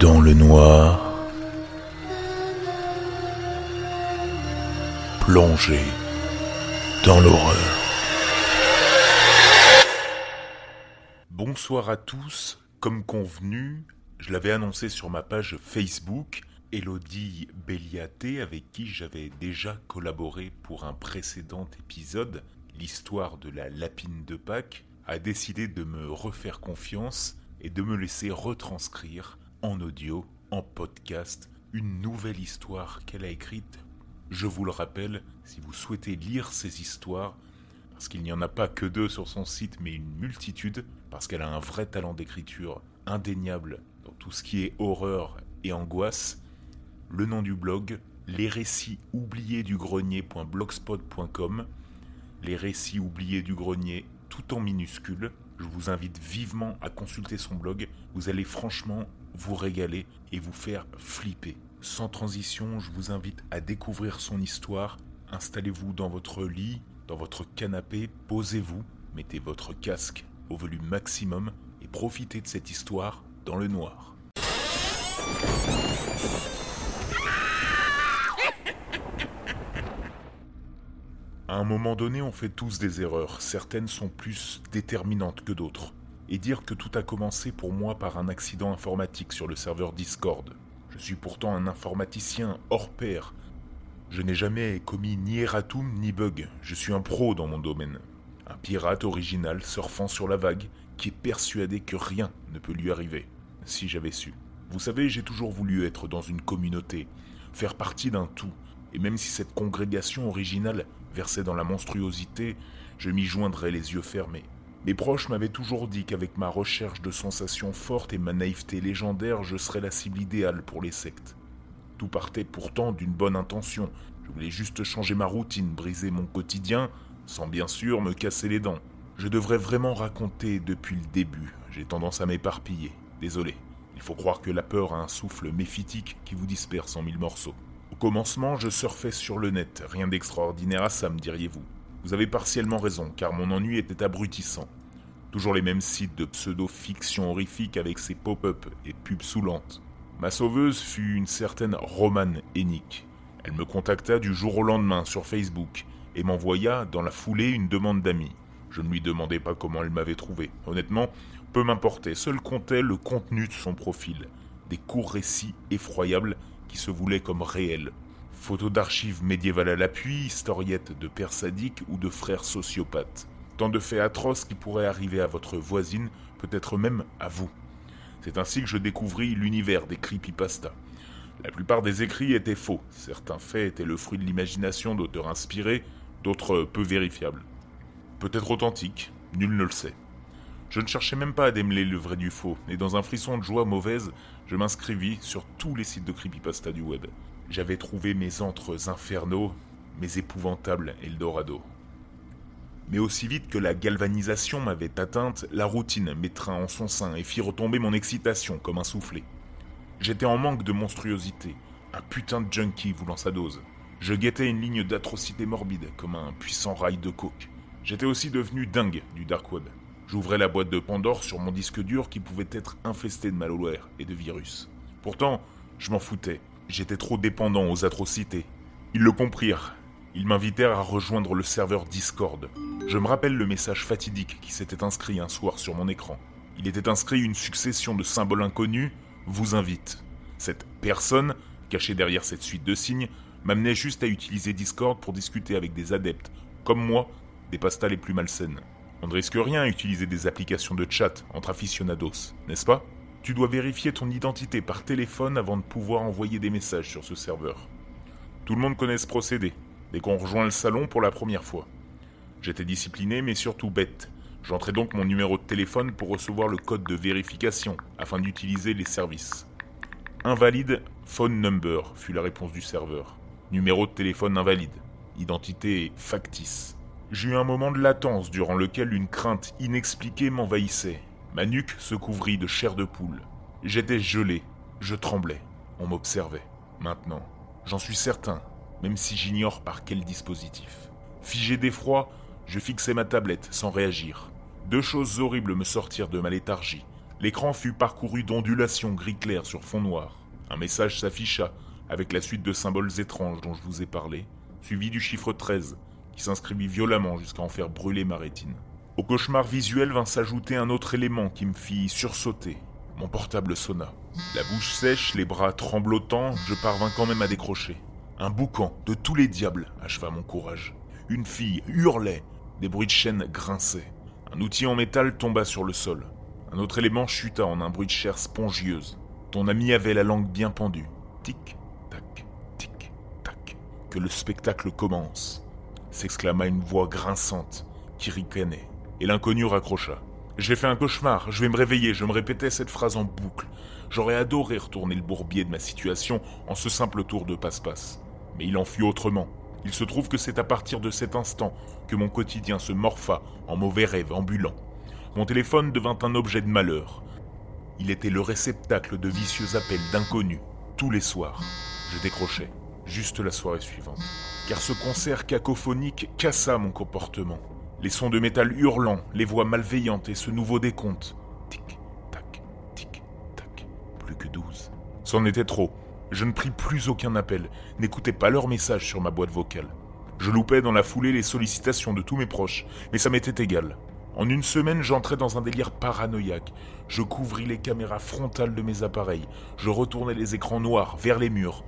dans le noir, plongé dans l'horreur. Bonsoir à tous, comme convenu, je l'avais annoncé sur ma page Facebook, Elodie Belliaté, avec qui j'avais déjà collaboré pour un précédent épisode, l'histoire de la lapine de Pâques, a décidé de me refaire confiance et de me laisser retranscrire en audio, en podcast, une nouvelle histoire qu'elle a écrite. Je vous le rappelle, si vous souhaitez lire ces histoires, parce qu'il n'y en a pas que deux sur son site, mais une multitude, parce qu'elle a un vrai talent d'écriture indéniable dans tout ce qui est horreur et angoisse, le nom du blog, les récits oubliés du grenier.blogspot.com, les récits oubliés du grenier tout en minuscules. Je vous invite vivement à consulter son blog. Vous allez franchement vous régaler et vous faire flipper. Sans transition, je vous invite à découvrir son histoire. Installez-vous dans votre lit, dans votre canapé, posez-vous, mettez votre casque au volume maximum et profitez de cette histoire dans le noir. À un moment donné, on fait tous des erreurs. Certaines sont plus déterminantes que d'autres. Et dire que tout a commencé pour moi par un accident informatique sur le serveur Discord. Je suis pourtant un informaticien hors pair. Je n'ai jamais commis ni erratum ni bug. Je suis un pro dans mon domaine. Un pirate original surfant sur la vague qui est persuadé que rien ne peut lui arriver. Si j'avais su. Vous savez, j'ai toujours voulu être dans une communauté, faire partie d'un tout. Et même si cette congrégation originale versait dans la monstruosité, je m'y joindrais les yeux fermés. Mes proches m'avaient toujours dit qu'avec ma recherche de sensations fortes et ma naïveté légendaire, je serais la cible idéale pour les sectes. Tout partait pourtant d'une bonne intention. Je voulais juste changer ma routine, briser mon quotidien, sans bien sûr me casser les dents. Je devrais vraiment raconter depuis le début. J'ai tendance à m'éparpiller. Désolé. Il faut croire que la peur a un souffle méphitique qui vous disperse en mille morceaux. Au commencement, je surfais sur le net. Rien d'extraordinaire à ça, me diriez-vous. Vous avez partiellement raison, car mon ennui était abrutissant. Toujours les mêmes sites de pseudo-fiction horrifique avec ses pop-up et pubs saoulantes. Ma sauveuse fut une certaine Romane Hennick. Elle me contacta du jour au lendemain sur Facebook et m'envoya dans la foulée une demande d'amis. Je ne lui demandais pas comment elle m'avait trouvé. Honnêtement, peu m'importait, seul comptait le contenu de son profil. Des courts récits effroyables qui se voulaient comme réels. Photos d'archives médiévales à l'appui, historiettes de pères sadiques ou de frères sociopathes. Tant de faits atroces qui pourraient arriver à votre voisine, peut-être même à vous. C'est ainsi que je découvris l'univers des creepypasta. La plupart des écrits étaient faux. Certains faits étaient le fruit de l'imagination d'auteurs inspirés, d'autres peu vérifiables. Peut-être authentiques, nul ne le sait. Je ne cherchais même pas à démêler le vrai du faux, et dans un frisson de joie mauvaise, je m'inscrivis sur tous les sites de creepypasta du web. J'avais trouvé mes antres infernaux, mes épouvantables Eldorado. Mais aussi vite que la galvanisation m'avait atteinte, la routine m'étreint en son sein et fit retomber mon excitation comme un soufflet. J'étais en manque de monstruosité, un putain de junkie voulant sa dose. Je guettais une ligne d'atrocité morbide comme un puissant rail de coke. J'étais aussi devenu dingue du dark web. J'ouvrais la boîte de Pandore sur mon disque dur qui pouvait être infesté de malware et de virus. Pourtant, je m'en foutais. J'étais trop dépendant aux atrocités. Ils le comprirent. Ils m'invitèrent à rejoindre le serveur Discord. Je me rappelle le message fatidique qui s'était inscrit un soir sur mon écran. Il était inscrit une succession de symboles inconnus vous invite. Cette personne, cachée derrière cette suite de signes, m'amenait juste à utiliser Discord pour discuter avec des adeptes, comme moi, des pastas les plus malsaines. On ne risque rien à utiliser des applications de chat entre aficionados, n'est-ce pas? Tu dois vérifier ton identité par téléphone avant de pouvoir envoyer des messages sur ce serveur. Tout le monde connaît ce procédé, dès qu'on rejoint le salon pour la première fois. J'étais discipliné mais surtout bête. J'entrais donc mon numéro de téléphone pour recevoir le code de vérification afin d'utiliser les services. Invalide phone number fut la réponse du serveur. Numéro de téléphone invalide. Identité factice. J'eus un moment de latence durant lequel une crainte inexpliquée m'envahissait. Ma nuque se couvrit de chair de poule. J'étais gelé, je tremblais, on m'observait. Maintenant, j'en suis certain, même si j'ignore par quel dispositif. Figé d'effroi, je fixai ma tablette sans réagir. Deux choses horribles me sortirent de ma léthargie. L'écran fut parcouru d'ondulations gris clair sur fond noir. Un message s'afficha avec la suite de symboles étranges dont je vous ai parlé, suivi du chiffre 13, qui s'inscrivit violemment jusqu'à en faire brûler ma rétine. Au cauchemar visuel vint s'ajouter un autre élément qui me fit sursauter. Mon portable sonna. La bouche sèche, les bras tremblotants, je parvins quand même à décrocher. Un boucan de tous les diables acheva mon courage. Une fille hurlait, des bruits de chaîne grinçaient. Un outil en métal tomba sur le sol. Un autre élément chuta en un bruit de chair spongieuse. Ton ami avait la langue bien pendue. Tic, tac, tic, tac. Que le spectacle commence s'exclama une voix grinçante qui ricanait. Et l'inconnu raccrocha. J'ai fait un cauchemar, je vais me réveiller, je me répétais cette phrase en boucle. J'aurais adoré retourner le bourbier de ma situation en ce simple tour de passe-passe. Mais il en fut autrement. Il se trouve que c'est à partir de cet instant que mon quotidien se morpha en mauvais rêve ambulant. Mon téléphone devint un objet de malheur. Il était le réceptacle de vicieux appels d'inconnus, tous les soirs. Je décrochais, juste la soirée suivante. Car ce concert cacophonique cassa mon comportement. Les sons de métal hurlants, les voix malveillantes et ce nouveau décompte. Tic, tac, tic, tac. Plus que douze. C'en était trop. Je ne pris plus aucun appel, n'écoutais pas leurs messages sur ma boîte vocale. Je loupais dans la foulée les sollicitations de tous mes proches, mais ça m'était égal. En une semaine, j'entrais dans un délire paranoïaque. Je couvris les caméras frontales de mes appareils. Je retournais les écrans noirs vers les murs.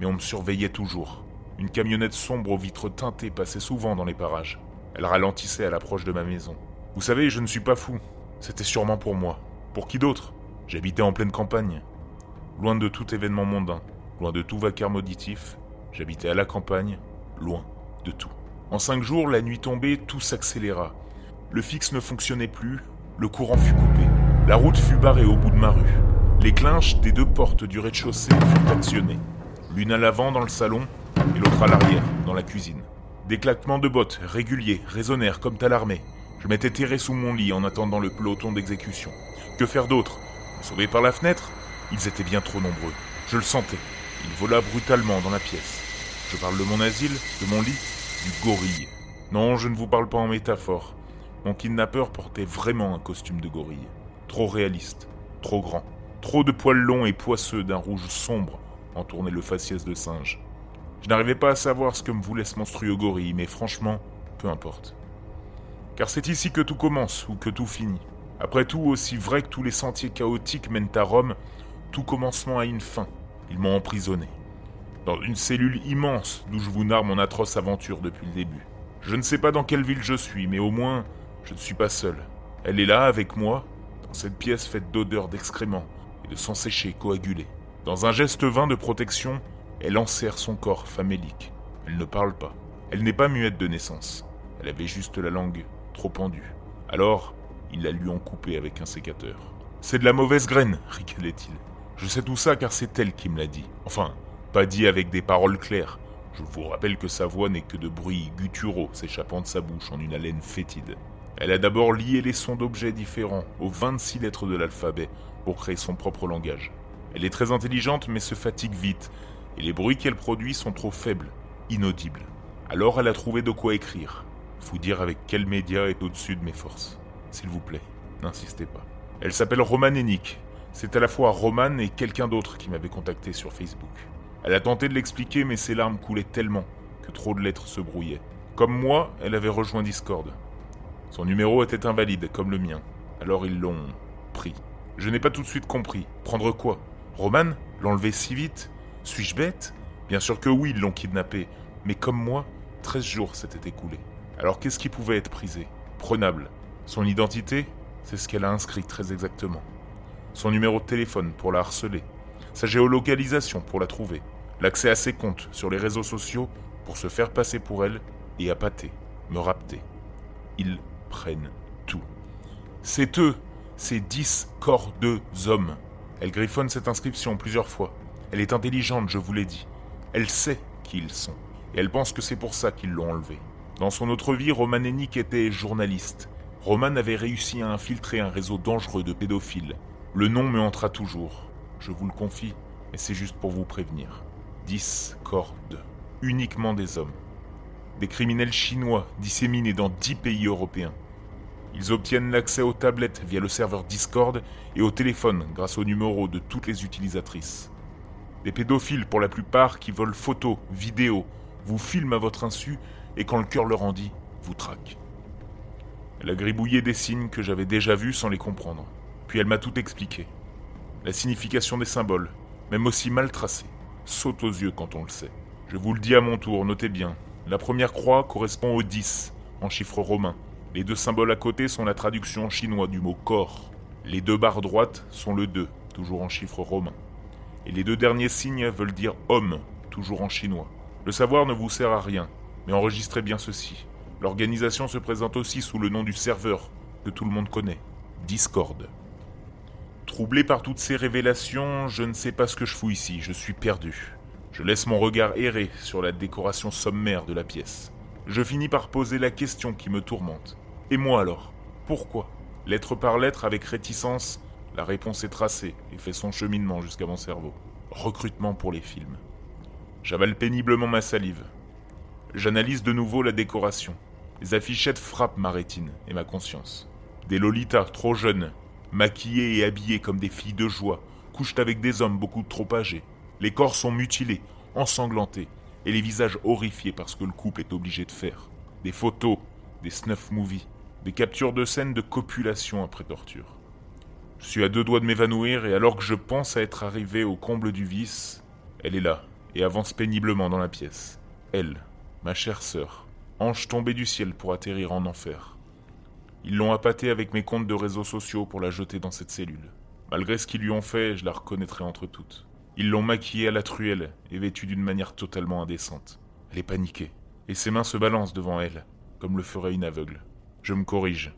Mais on me surveillait toujours. Une camionnette sombre aux vitres teintées passait souvent dans les parages. Elle ralentissait à l'approche de ma maison. Vous savez, je ne suis pas fou. C'était sûrement pour moi. Pour qui d'autre? J'habitais en pleine campagne. Loin de tout événement mondain, loin de tout vacarme auditif, j'habitais à la campagne, loin de tout. En cinq jours, la nuit tombée, tout s'accéléra. Le fixe ne fonctionnait plus, le courant fut coupé. La route fut barrée au bout de ma rue. Les clinches des deux portes du rez-de-chaussée furent actionnées. L'une à l'avant dans le salon et l'autre à l'arrière, dans la cuisine. Des claquements de bottes réguliers résonnèrent comme à. Je m'étais terré sous mon lit en attendant le peloton d'exécution. Que faire d'autre? Sauvé par la fenêtre? Ils étaient bien trop nombreux. Je le sentais. Il vola brutalement dans la pièce. Je parle de mon asile, de mon lit, du gorille. Non, je ne vous parle pas en métaphore. Mon kidnappeur portait vraiment un costume de gorille. Trop réaliste, trop grand. Trop de poils longs et poisseux d'un rouge sombre entournaient le faciès de singe. Je n'arrivais pas à savoir ce que me voulait ce monstrueux gorille, mais franchement, peu importe. Car c'est ici que tout commence ou que tout finit. Après tout, aussi vrai que tous les sentiers chaotiques mènent à Rome, tout commencement a une fin. Ils m'ont emprisonné. Dans une cellule immense d'où je vous narre mon atroce aventure depuis le début. Je ne sais pas dans quelle ville je suis, mais au moins, je ne suis pas seul. Elle est là avec moi, dans cette pièce faite d'odeurs d'excréments et de sang séché coagulé. Dans un geste vain de protection, elle enserre son corps famélique. Elle ne parle pas. Elle n'est pas muette de naissance. Elle avait juste la langue trop pendue. Alors, il la lui ont coupée avec un sécateur. C'est de la mauvaise graine, ricanait-il. Je sais tout ça car c'est elle qui me l'a dit. Enfin, pas dit avec des paroles claires. Je vous rappelle que sa voix n'est que de bruits gutturaux s'échappant de sa bouche en une haleine fétide. Elle a d'abord lié les sons d'objets différents aux 26 lettres de l'alphabet pour créer son propre langage. Elle est très intelligente mais se fatigue vite, et les bruits qu'elle produit sont trop faibles, inaudibles. Alors elle a trouvé de quoi écrire. Faut dire avec quel média est au-dessus de mes forces. S'il vous plaît, n'insistez pas. Elle s'appelle Roman Enick. C'est à la fois Roman et quelqu'un d'autre qui m'avait contacté sur Facebook. Elle a tenté de l'expliquer, mais ses larmes coulaient tellement que trop de lettres se brouillaient. Comme moi, elle avait rejoint Discord. Son numéro était invalide, comme le mien. Alors ils l'ont pris. Je n'ai pas tout de suite compris. Prendre quoi? Roman? L'enlever si vite? Suis-je bête? Bien sûr que oui, ils l'ont kidnappé. Mais comme moi, 13 jours s'étaient écoulés. Alors qu'est-ce qui pouvait être prisé? Prenable. Son identité? C'est ce qu'elle a inscrit très exactement. Son numéro de téléphone pour la harceler. Sa géolocalisation pour la trouver. L'accès à ses comptes sur les réseaux sociaux pour se faire passer pour elle et appâter, me rapter. Ils prennent tout. C'est eux, ces dix corps de hommes. Elle griffonne cette inscription plusieurs fois. Elle est intelligente, je vous l'ai dit. Elle sait qui ils sont. Et elle pense que c'est pour ça qu'ils l'ont enlevé. Dans son autre vie, Roman Hennick était journaliste. Roman avait réussi à infiltrer un réseau dangereux de pédophiles. Le nom me hantera toujours. Je vous le confie, mais c'est juste pour vous prévenir. Dix cordes. Uniquement des hommes. Des criminels chinois disséminés dans dix pays européens. Ils obtiennent l'accès aux tablettes via le serveur Discord et au téléphone grâce au numéro de toutes les utilisatrices. Des pédophiles pour la plupart qui volent photos, vidéos, vous filment à votre insu et quand le cœur leur en dit, vous traquent. Elle a gribouillé des signes que j'avais déjà vus sans les comprendre. Puis elle m'a tout expliqué. La signification des symboles, même aussi mal tracés, saute aux yeux quand on le sait. Je vous le dis à mon tour, notez bien. La première croix correspond au 10, en chiffre romain. Les deux symboles à côté sont la traduction en chinois du mot corps. Les deux barres droites sont le 2, toujours en chiffre romain. Et les deux derniers signes veulent dire homme, toujours en chinois. Le savoir ne vous sert à rien, mais enregistrez bien ceci. L'organisation se présente aussi sous le nom du serveur, que tout le monde connaît, Discord. Troublé par toutes ces révélations, je ne sais pas ce que je fous ici, je suis perdu. Je laisse mon regard errer sur la décoration sommaire de la pièce. Je finis par poser la question qui me tourmente. Et moi alors? Pourquoi? Lettre par lettre, avec réticence, la réponse est tracée et fait son cheminement jusqu'à mon cerveau. Recrutement pour les films. J'avale péniblement ma salive. J'analyse de nouveau la décoration. Les affichettes frappent ma rétine et ma conscience. Des lolitas trop jeunes, maquillées et habillées comme des filles de joie, couchent avec des hommes beaucoup trop âgés. Les corps sont mutilés, ensanglantés, et les visages horrifiés par ce que le couple est obligé de faire. Des photos, des snuff movies, des captures de scènes de copulation après torture. Je suis à deux doigts de m'évanouir et alors que je pense à être arrivé au comble du vice, elle est là et avance péniblement dans la pièce. Elle, ma chère sœur, ange tombé du ciel pour atterrir en enfer. Ils l'ont appâtée avec mes comptes de réseaux sociaux pour la jeter dans cette cellule. Malgré ce qu'ils lui ont fait, je la reconnaîtrai entre toutes. Ils l'ont maquillée à la truelle et vêtue d'une manière totalement indécente. Elle est paniquée, et ses mains se balancent devant elle, comme le ferait une aveugle. Je me corrige.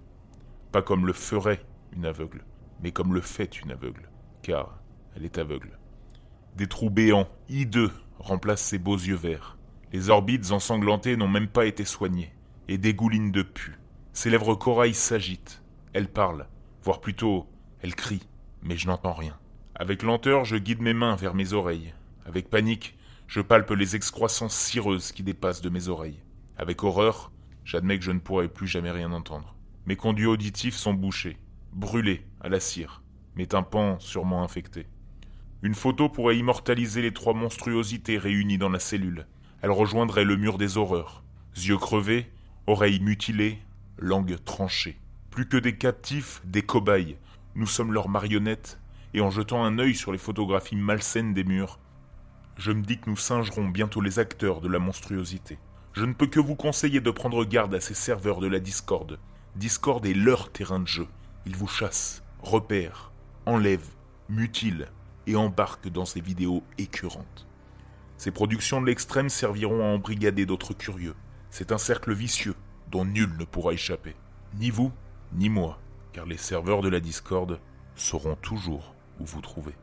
Pas comme le ferait une aveugle, mais comme le fait une aveugle, car elle est aveugle. Des trous béants, hideux, remplacent ses beaux yeux verts. Les orbites ensanglantées n'ont même pas été soignées, et dégoulinent de pu. Ses lèvres corail s'agitent. Elle parle, voire plutôt, elle crie, mais je n'entends rien. Avec lenteur, je guide mes mains vers mes oreilles. Avec panique, je palpe les excroissances cireuses qui dépassent de mes oreilles. Avec horreur, j'admets que je ne pourrai plus jamais rien entendre. Mes conduits auditifs sont bouchés, brûlés à la cire, mes tympans sûrement infectés. Une photo pourrait immortaliser les trois monstruosités réunies dans la cellule, elle rejoindrait le mur des horreurs. Yeux crevés, oreilles mutilées, langue tranchée. Plus que des captifs, des cobayes. Nous sommes leurs marionnettes, et en jetant un œil sur les photographies malsaines des murs, je me dis que nous singerons bientôt les acteurs de la monstruosité. Je ne peux que vous conseiller de prendre garde à ces serveurs de la Discord. Discord est leur terrain de jeu. Ils vous chassent, repèrent, enlèvent, mutilent et embarquent dans ces vidéos écœurantes. Ces productions de l'extrême serviront à embrigader d'autres curieux. C'est un cercle vicieux dont nul ne pourra échapper. Ni vous, ni moi, car les serveurs de la Discord sauront toujours où vous trouver.